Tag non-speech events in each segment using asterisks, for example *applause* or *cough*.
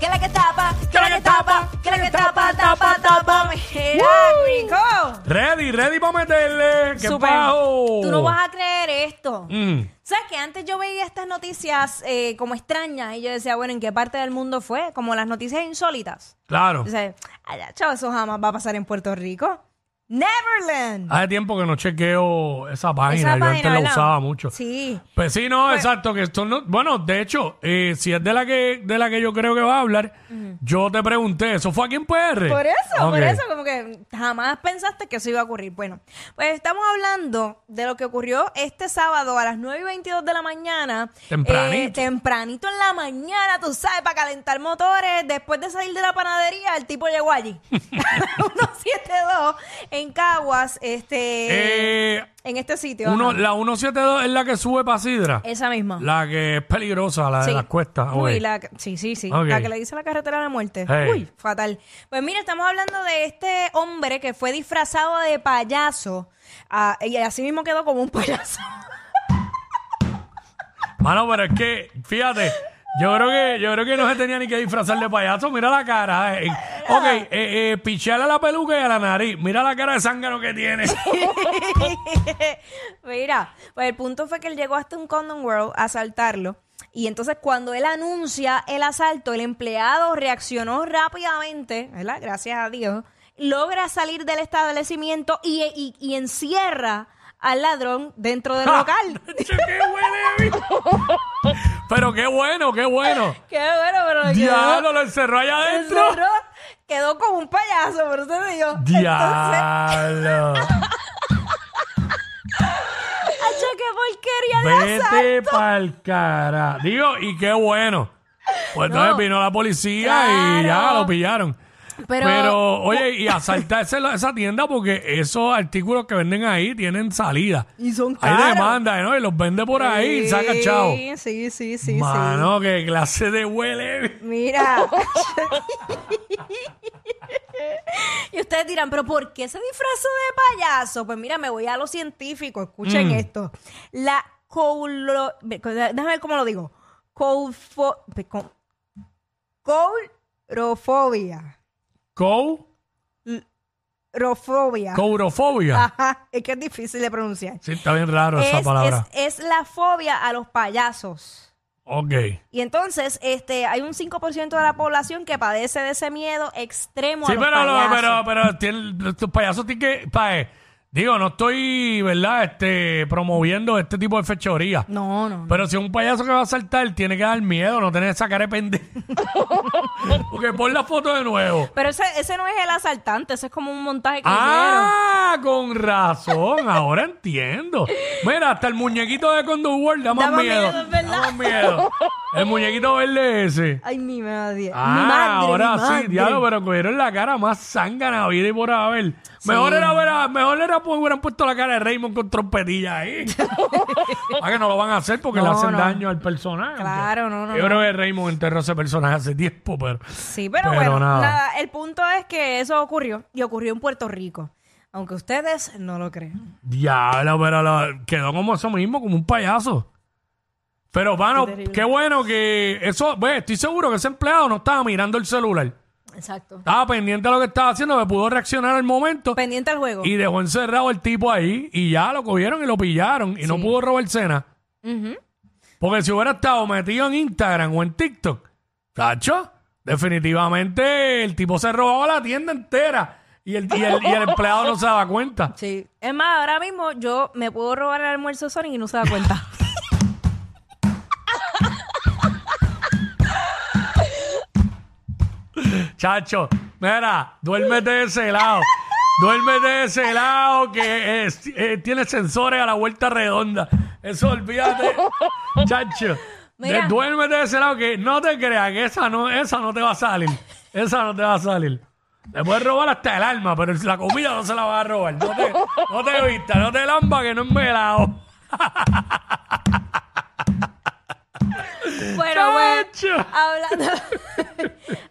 Que la que tapa, que la que tapa, que la que tapa, tapa, tapa. Mira, rico. Ready, ready para meterle. ¡Qué Súper. bajo! Tú no vas a creer esto. Mm, ¿Sabes que antes yo veía estas noticias eh, como extrañas y yo decía, bueno, ¿en qué parte del mundo fue? Como las noticias insólitas. claro. Dice, allá, chavo, eso jamás va a pasar en Puerto Rico. Neverland. Hace tiempo que no chequeo esa página. Esa Yo página, antes la ¿verdad? usaba mucho. Sí. Pues sí, no, Pues- exacto, que esto no, bueno, de hecho, eh, si es de la que de la que yo creo que va a hablar, yo te pregunté, ¿eso fue aquí en PR? Por eso, por eso, como que jamás pensaste que eso iba a ocurrir. Bueno, pues estamos hablando de lo que ocurrió este sábado a las 9 y 22 de la mañana. Tempranito. Eh, tempranito en la mañana, tú sabes, para calentar motores. Después de salir de la panadería, el tipo llegó allí. *laughs* 172 en Caguas, este, Eh, en este sitio. uno, ajá. la 172 es la que sube para Sidra. Esa misma. La que es peligrosa, la de Sí. las cuestas. Uy, la, sí, sí, sí. Ok. La que le dice la carretera de la muerte. Hey. Uy, fatal. Pues mira, estamos hablando de este hombre que fue disfrazado de payaso ah, y así mismo quedó como un payaso. *laughs* Mano, pero es que, fíjate, yo creo que yo creo que no se tenía ni que disfrazar de payaso. Mira la cara. eh. *laughs* Ok, eh, eh, pichearle a la peluca y a la nariz. Mira la cara de zángano que tiene. *laughs* Mira, pues el punto fue que él llegó hasta un Condom World a asaltarlo. Y entonces cuando él anuncia el asalto, el empleado reaccionó rápidamente, ¿verdad? Gracias a Dios. Logra salir del establecimiento y, y- y encierra al ladrón dentro del *laughs* local. ¡Qué Pero qué bueno, qué bueno. Qué bueno, pero Diablo, lo encerró allá adentro. Encerró, quedó como un payaso, por eso te digo. Entonces, Diablo. *laughs* ¡acho, qué porquería de Vete asalto! pa'l cara. Digo, y qué bueno. Pues entonces No. vino la policía y ya Claro. lo pillaron. Pero- Pero, oye, y asaltarse la- esa tienda porque esos artículos que venden ahí tienen salida. Y son Hay caros. demanda, ¿no? Y los vende por ahí y saca chavo. Sí, sí, sí, sí. Mano, qué clase de huele. Mira. *laughs* *laughs* y ustedes dirán, ¿pero por qué se disfrazó de payaso? Pues mira, me voy a lo científico. Escuchen Mm. esto. La coulo... Déjame ver cómo lo digo. Coulfo... Coulrofobia. Courofobia. Ajá, es que es difícil de pronunciar. Sí, está bien raro esa Es, palabra. es- es la fobia a los payasos. Ok. Y entonces, este, hay un 5% de la población que padece de ese miedo extremo Sí, a los pero, payasos. pero, pero tiene- estos payasos tienen que. pa- eh, digo, no estoy, ¿verdad? Este, promoviendo este tipo de fechoría. No, no, no. Pero si un payaso que va a saltar tiene que dar miedo, no tener esa cara de pendejo. *laughs* Porque pon la foto de nuevo. Pero ese, ese no es el asaltante, ese es como un montaje que Ah, con razón, ahora entiendo. Mira, hasta el muñequito de Condor World da más Da más miedo. miedo, es verdad. Da más miedo. El muñequito verde ese. hicieron. Ay, mi madre. Ah, mi madre, ahora mi sí, madre. diablo, pero cogieron la cara más zángana vida y por haber. Mejor era, ver- mejor era pues hubieran puesto la cara de Raymond con trompetilla ahí. Para *laughs* que no lo van a hacer porque le No, hacen no. daño al personaje. Claro, no, no, Yo no. creo que Raymond enterró ese personaje hace tiempo, pero. Sí, pero, bueno, nada. El punto es que eso ocurrió y ocurrió en Puerto Rico. Aunque ustedes no lo crean. Diablo, pero lo- quedó como eso mismo, como un payaso. Pero, mano, Qué qué, terrible. bueno que eso, ve, estoy seguro que ese empleado no estaba mirando el celular. Exacto. Estaba pendiente de lo que estaba haciendo, que pudo reaccionar al momento. Pendiente al juego. Y dejó encerrado el tipo ahí y ya lo cogieron y lo pillaron y no Sí. pudo robar cena. Ujú. Porque si hubiera estado metido en Instagram o en TikTok, Tacho, definitivamente el tipo se robaba la tienda entera y el, y el, y el empleado no se daba cuenta. Sí. Es más, ahora mismo yo me puedo robar el almuerzo de Sonic y no se da cuenta. *laughs* Chacho, mira, duérmete de ese lado. Duérmete de ese lado que es- eh, tiene sensores a la vuelta redonda. Eso olvídate. Chacho. Mira. de- duérmete de ese lado que no te creas que esa no, esa no te va a salir. Esa no te va a salir. Le puedes robar hasta el alma, pero la comida no se la va a robar. No te, no te vistas, no te lamba que no es melado. Bueno, pues, Chacho. hablando,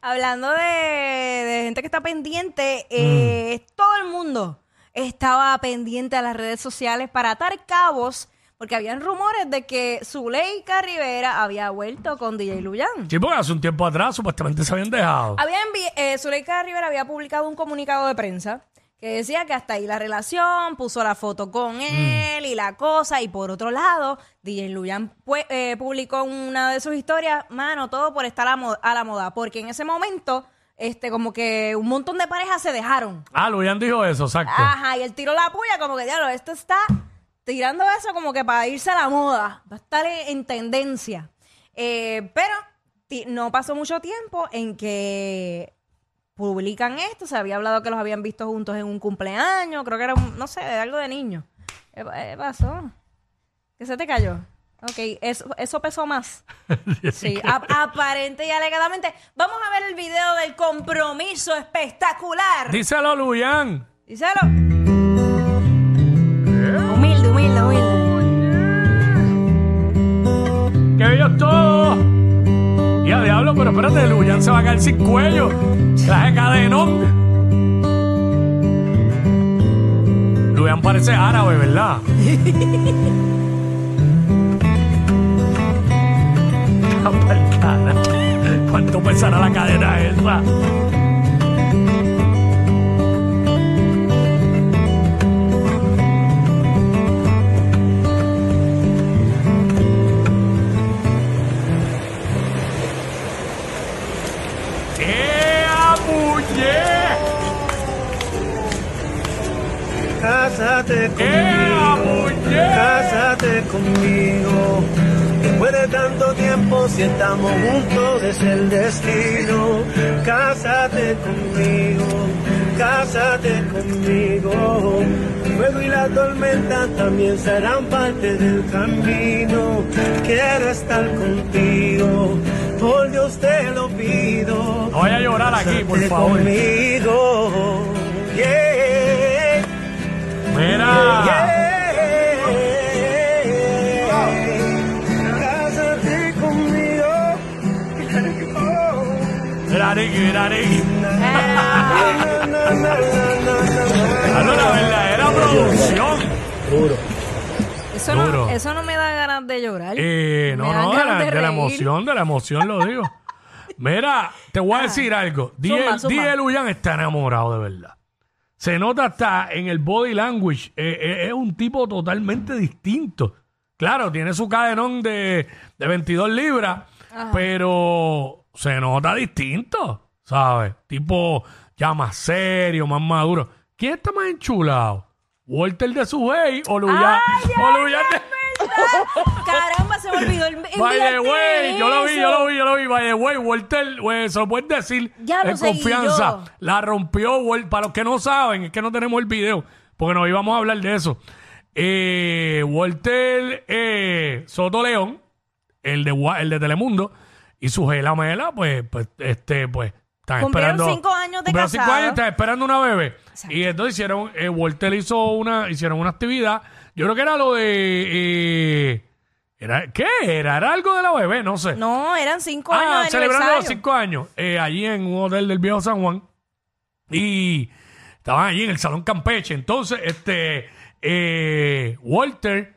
hablando de, de gente que está pendiente, eh, Mm. todo el mundo estaba pendiente a las redes sociales para atar cabos, porque habían rumores de que Zuleika Rivera había vuelto con DJ Luyan. Sí, porque hace un tiempo atrás supuestamente se habían dejado. Había eh, Zuleika Rivera había publicado un comunicado de prensa que decía que hasta ahí la relación, puso la foto con él y la cosa, y por otro lado, DJ Luyan pu- eh, publicó una de sus historias, mano, todo por estar a, mo- a la moda, porque en ese momento, este, como que un montón de parejas se dejaron. Ah, Luyan dijo eso, exacto. Ajá, y él tiró la puya como que, diablo, esto está tirando eso como que para irse a la moda, va a estar en, en tendencia. Eh, pero ti- no pasó mucho tiempo en que publican esto, se había hablado que los habían visto juntos en un cumpleaños, creo que era, un- no sé, algo de niño. ¿Qué pa- qué pasó? ¿Qué se te cayó? Ok, eso, eso pesó más. *laughs* Sí, a- aparente y alegadamente. Vamos a ver el video del compromiso espectacular. Díselo, Luyan. Díselo. Humilde, humilde, humilde. ¡Qué bello todo! Diablo, pero espérate, Luyan se va a caer sin cuello. Traje cadenón. Luyan parece árabe, ¿verdad? *laughs* ¿Cuánto pesará la cadena esa? Conmigo. Después de tanto tiempo, si estamos juntos, es el destino. Cásate conmigo, cásate conmigo. El fuego y la tormenta también serán parte del camino. Quiero estar contigo, por Dios te lo pido. No vaya a llorar aquí, por favor. conmigo, yeah. Mira. La verdadera producción. Eso Duro. no, eso no me da ganas de llorar. Eh, Me no, dan no, de ganas la, de de la reír. emoción, de la emoción lo digo. Mira, te voy a decir algo. Zumba. DJ Luyan está enamorado de verdad. Se nota hasta en el body language. eh, eh, es un tipo totalmente distinto. Claro, tiene su cadenón de, de 22 libras, pero se nota distinto, ¿sabes? Tipo ya más serio, más maduro. ¿Quién está más enchulado? ¿Walter de su o Luyan? Ay, o ay, Luyan de- Caramba, se me olvidó el, *laughs* el By the way, divertirme yo lo vi, yo lo vi, yo lo vi. By the way, Walter, güey, se lo puedes decir Ya lo en seguí confianza. yo. La rompió, Wal- para los que no saben, es que no tenemos el video, porque nos íbamos a hablar de eso. Eh, Walter eh, Soto León, el de, el de Telemundo, y su gela mela, pues, pues, este, pues, están Cumplieron esperando. cinco años de cumplieron cinco casado. años, están esperando una bebé. Y entonces hicieron, eh, Walter hizo una, hicieron una actividad. Yo creo que era lo de. eh, era, ¿Qué era? Era algo de la bebé, no sé. No, eran cinco ah, años de celebrando los aniversario. cinco años. eh, allí en un hotel del viejo San Juan. Y estaban allí en el Salón Campeche. Entonces, este. eh, Walter,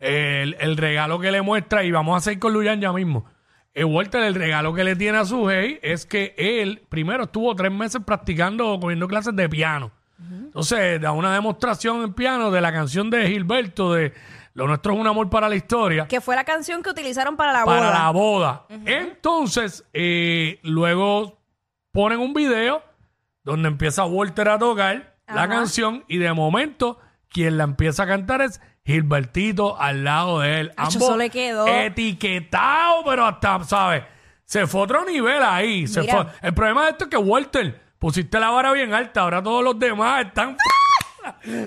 el, el regalo que le muestra, y vamos a hacer con Luyan ya mismo. Eh, Walter, el regalo que le tiene a su hey es que él primero estuvo tres meses practicando, cogiendo clases de piano. Entonces, da una demostración en piano de la canción de Gilberto de Lo nuestro es un amor para la historia Que fue la canción que utilizaron para la para boda. la boda. Entonces, eh, luego ponen un video donde empieza Walter a tocar la canción y de momento quien la empieza a cantar es Gilbertito al lado de él. Acho, Ambos eso le quedó. etiquetado, pero hasta, ¿sabes? Se fue otro nivel ahí. Se Mira. fue. El problema de esto es que Walter, pusiste la vara bien alta, ahora todos los demás están... *laughs*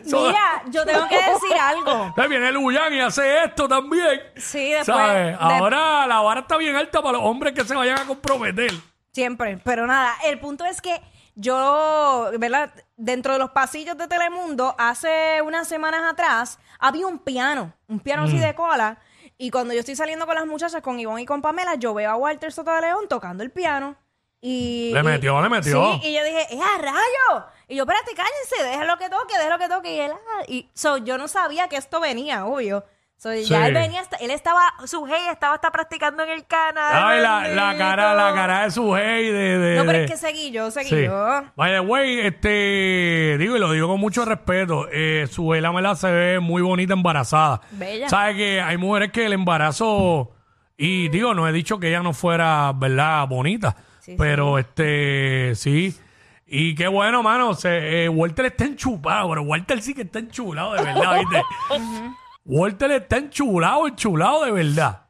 So- Mira, yo tengo que decir algo. *laughs* Viene el Uyán y hace esto también. Sí, después. ¿Sabes? de- Ahora la vara está bien alta para los hombres que se vayan a comprometer. Siempre, pero nada, el punto es que yo, ¿verdad? Dentro de los pasillos de Telemundo, hace unas semanas atrás, había un piano, un piano Mm. así de cola, Y cuando yo estoy saliendo con las muchachas, con Ivonne y con Pamela, yo veo a Walter Soto de León tocando el piano. Y, Le y- metió, le metió. Sí, y yo dije, ¡eh, a rayo! Y yo, espérate, cállense, déjalo que toque, déjalo que toque. Y él, ah, y so, yo no sabía que esto venía, obvio. So, Sí. Ya él venía, hasta- él estaba, su hey estaba hasta practicando en el canal. Ay, la, la cara, la cara de su hey de, de- No, pero es que seguí yo, seguí Sí. yo. By the way, este, digo, y lo digo con mucho respeto, eh, su Mela se ve muy bonita embarazada. Bella. ¿Sabe que hay mujeres que el embarazo, y digo, no he dicho que ella no fuera, ¿verdad?, bonita, Sí, pero este, sí. Y qué bueno, mano, se, eh, Walter está enchulado, pero Walter sí que está enchulado de verdad, *laughs* ¿viste? Walter está enchulado, enchulado de verdad.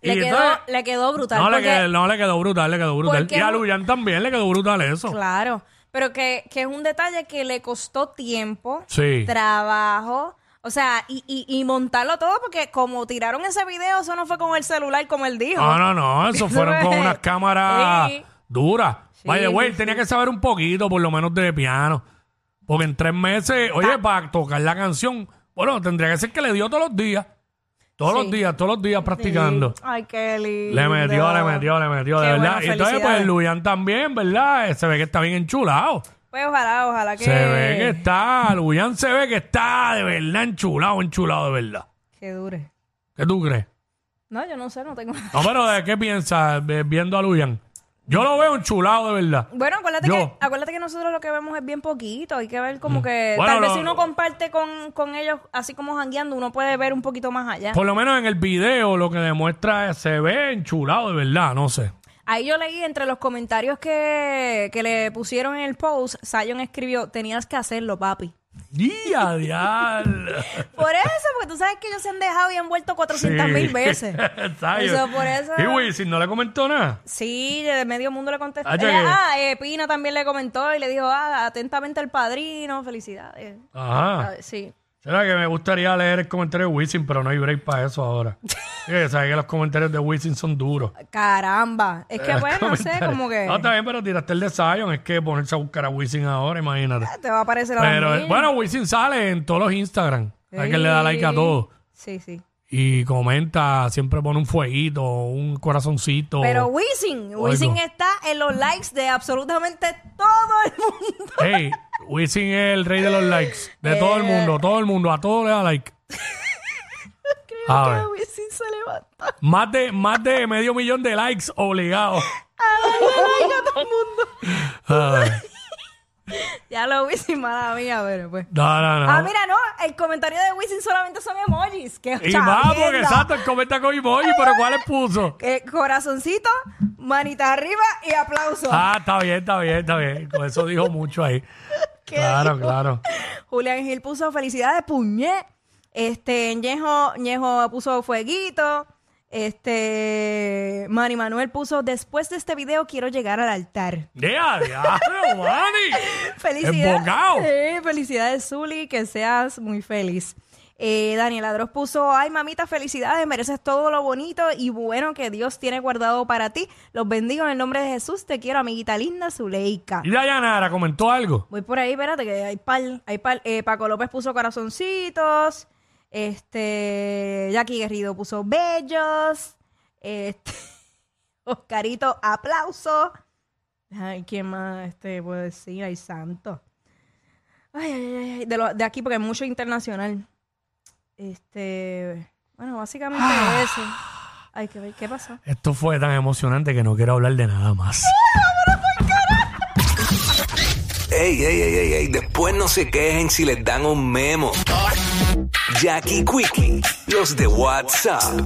Le quedó, entonces- le quedó brutal. no, le quedó, no le quedó brutal, le quedó brutal. Y a Luyan también le quedó brutal eso. Claro, pero que, que es un detalle que le costó tiempo, Sí. trabajo, o sea, y, y, y montarlo todo, porque como tiraron ese video, eso no fue con el celular, como él dijo. No, no, no, eso fueron con unas *laughs* cámaras Sí. duras. Sí, Vaya, güey, tenía que saber un poquito, por lo menos, de piano. Porque en tres meses, Ah. oye, para tocar la canción, bueno, tendría que ser que le dio todos los días. Todos Sí. los días, todos los días practicando. Ay, qué lindo. Le metió, le metió, le metió, de Qué verdad. bueno, y entonces, pues, felicidades. Luyan también, ¿verdad? Eh, Se ve que está bien enchulado. Pues ojalá, ojalá que... Se ve que está, Luyan se ve que está de verdad enchulado, enchulado de verdad. Que dure. ¿Qué tú crees? No, yo no sé, no tengo... No, pero ¿de qué piensas eh, viendo a Luyan? Yo lo veo enchulado de verdad. Bueno, acuérdate Yo. que, acuérdate que nosotros lo que vemos es bien poquito. Hay que ver como que... Bueno, tal vez lo- si uno comparte con, con ellos, así como jangueando, uno puede ver un poquito más allá. Por lo menos en el video lo que demuestra es se ve enchulado de verdad, no sé. Ahí yo leí entre los comentarios que, que le pusieron en el post, Zion escribió, tenías que hacerlo, papi. ¡Día, diablo! Por eso, porque tú sabes que ellos se han dejado y han vuelto 400 mil Sí. veces. *laughs* Zion. Eso, por eso- Y Wisin no le comentó nada. Sí, de medio mundo le contestó. Ah, ya que- ah, eh, Pina también le comentó y le dijo, ah, atentamente al padrino, felicidades. Ajá. Ah, sí. Será que me gustaría leer el comentario de Wisin, pero no hay break para eso ahora. *laughs* Sí, sabes que los comentarios de Wisin son duros. Caramba. Es que, bueno, *laughs* no sé, como que No, está bien, pero tiraste el de Zion. Es que ponerse a buscar a Wisin ahora, imagínate. te va a aparecer a Pero, eh, bueno, Wisin sale en todos los Instagram. Hay que le da like a todo. Sí, sí. Y comenta, siempre pone un fueguito, un corazoncito. Pero Wisin, Wisin está en los likes de absolutamente todo el mundo. Hey, Wisin es el rey de los likes. De todo el mundo, todo el mundo, a todo le da like. A ver. Que Wisin se levanta. Más de, más de medio millón de likes obligados. A ver. *laughs* Ya lo Wisin, mala mía, pero pues. No, no, no. Ah, mira, no, el comentario de Wisin solamente son emojis. Que y porque exacto, él comenta con emoji, pero ¿cuáles puso? *laughs* Eh, corazoncito, manita arriba y aplauso. Ah, está bien, está bien, está bien. Con eso dijo mucho ahí. *laughs* ¿Qué Claro, dijo? claro. Julián Gil puso felicidades, puñé. Este, Ñejo, Ñejo puso fueguito. Este, Manny Manuel puso, después de este video quiero llegar al altar. ¡Ya, diablo, Manny! *laughs* Felicidades. Sí, felicidades, Zuli, que seas muy feliz. Eh, Daniel Adros puso, ay mamita, felicidades, mereces todo lo bonito y bueno que Dios tiene guardado para ti. Los bendigo en el nombre de Jesús, te quiero, amiguita linda, Zuleika. ¿Y Dayanara comentó algo? Voy por ahí, espérate, que hay pal, hay pal. Eh, Paco López puso corazoncitos. Este, Jackie Guerrido puso bellos. Este, *laughs* Oscarito, aplauso. Ay, ¿quién más este, puedo decir? Ay, santo. Ay, ay, ay, ay. De, lo- de aquí, porque hay mucho internacional. Este, bueno, básicamente eso. Ay, ¿qué, qué pasó? Esto fue tan emocionante que no quiero hablar de nada más. *laughs* Ey, ey, ey, ey, ey, después no se quejen si les dan un memo. Jackie Quickie, los de WhatsApp.